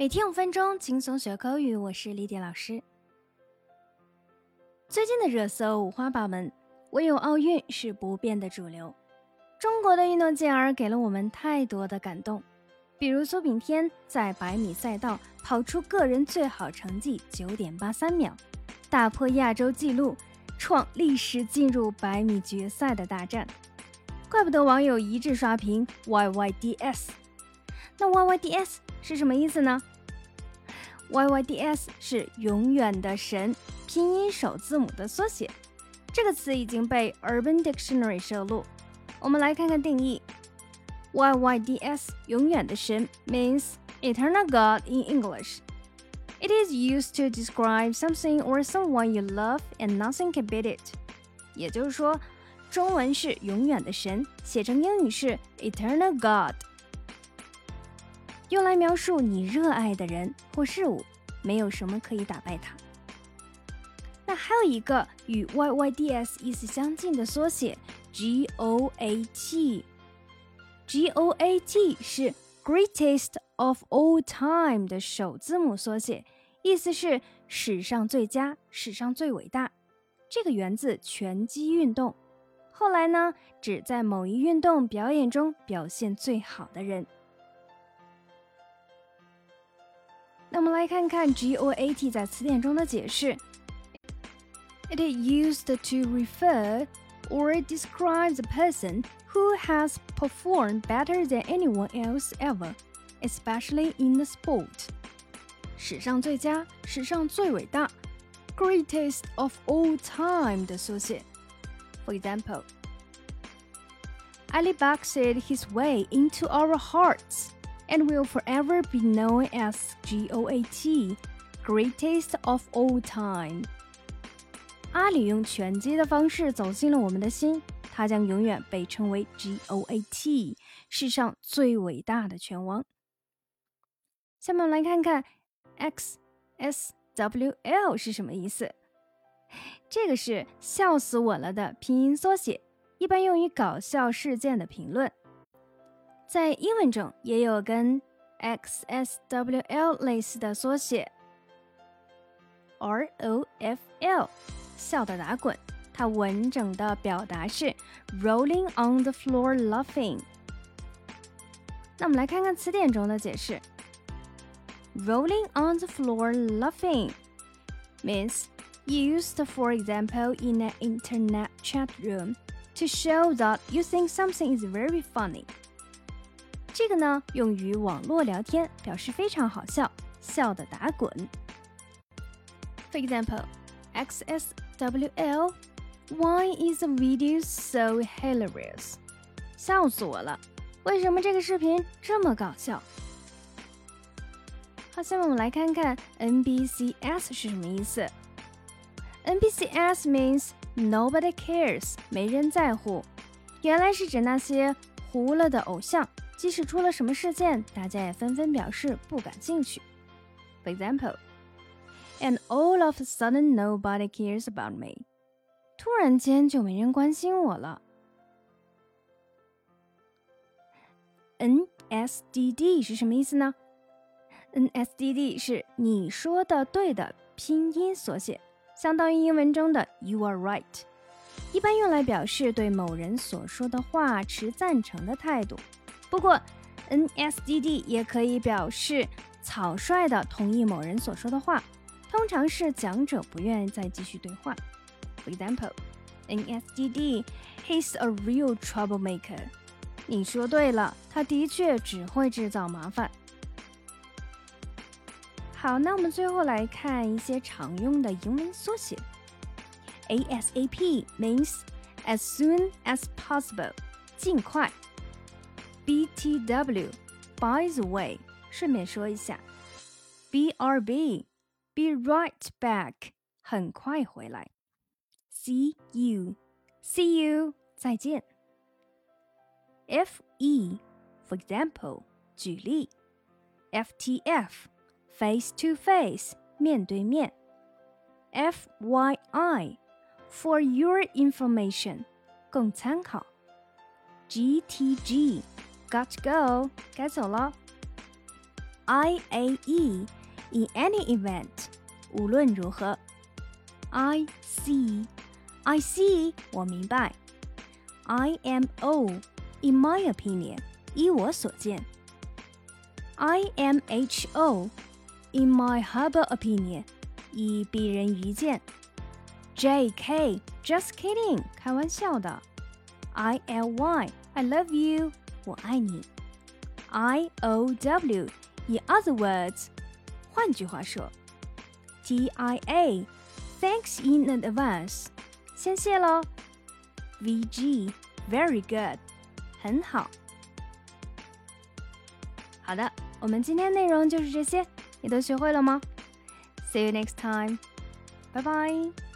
每天五分钟，轻松学口语。我是丽迪老师。最近的热搜五花八门，唯有奥运是不变的主流。中国的运动健儿给了我们太多的感动，比如苏炳添在百米赛道跑出个人最好成绩九点八三秒，打破亚洲纪录，创历史进入百米决赛的大战。怪不得网友一致刷屏 YYDS。那 YYDS 是什么意思呢？YYDS 是永远的神拼音首字母的缩写，这个词已经被 Urban Dictionary 收录。我们来看看定义：YYDS 永远的神 means eternal God in English. It is used to describe something or someone you love and nothing can beat it. 也就是说，中文是永远的神，写成英语是 eternal God。 用来描述你热爱的人或事物，没有什么可以打败它。那还有一个与 YYDS 意思相近的缩写 GOAT。GOAT 是 Greatest of All Time 的首字母缩写，意思是史上最佳、史上最伟大。这个源自拳击运动，后来呢，指在某一运动表演中表现最好的人。那我们来看看 GOAT 在词典中的解释。It is used to refer or describe the person who has performed better than anyone else ever, especially in the sport. 史上最佳，史上最伟大，greatest of all time 的缩写。For example, Ali boxed his way into our hearts And will forever be known as GOAT, greatest of all time. 阿里用拳击的方式走进了我们的心，他将永远被称为 GOAT，世上最伟大的拳王。下面我们来看看 XSWL 是什么意思。这个是笑死我了的拼音缩写，一般用于搞笑事件的评论。在英文中也有跟 XSWL 类似的缩写，ROFL，笑的打滚。它完整的表达是 rolling on the floor laughing。那我们来看看词典中的解释，rolling on the floor laughing means used for example in an internet chat room to show that you think something is very funny。 这个呢，用于网络聊天，表示非常好笑，笑的打滚。For example, XSWL, why is the video so hilarious? 笑死我了！为什么这个视频这么搞笑？好，下面我们来看看 NBCS 是什么意思。NBCS means nobody cares，没人在乎。原来是指那些糊了的偶像。即使出了什么事件，大家也纷纷表示不感兴趣。For example, and all of a sudden nobody cares about me. 突然间就没人关心我了。NSDD 是什么意思呢？NSDD 是你说的对的拼音缩写，相当于英文中的 You are right，一般用来表示对某人所说的话持赞成的态度。不过，NSDD 也可以表示草率的同意某人所说的话，通常是讲者不愿再继续对话。For example, NSDD, he's a real troublemaker. 你说对了，他的确只会制造麻烦。好，那我们最后来看一些常用的英文缩写。ASAP means as soon as possible，尽快。BTW，by the way，顺便说一下，BRB，be right back，很快回来。See you，see you，再见。FE，for example，举例。FTF，face to face，面对面。FYI，for your information，供参考。GTG。 Got to go，该走了。 I A E in any event，无论如何。I see, I see，我明白。I am O, in my opinion，依我所见。I am H O, in my humble opinion，以鄙人愚见。J K, just kidding，开玩笑的。I L Y, I love you， 我爱你。I O W, in other words，换句话说。T I A, thanks in advance，先谢喽。V G, very good，很好。好的，我们今天内容就是这些，你都学会了吗？See you next time，拜拜。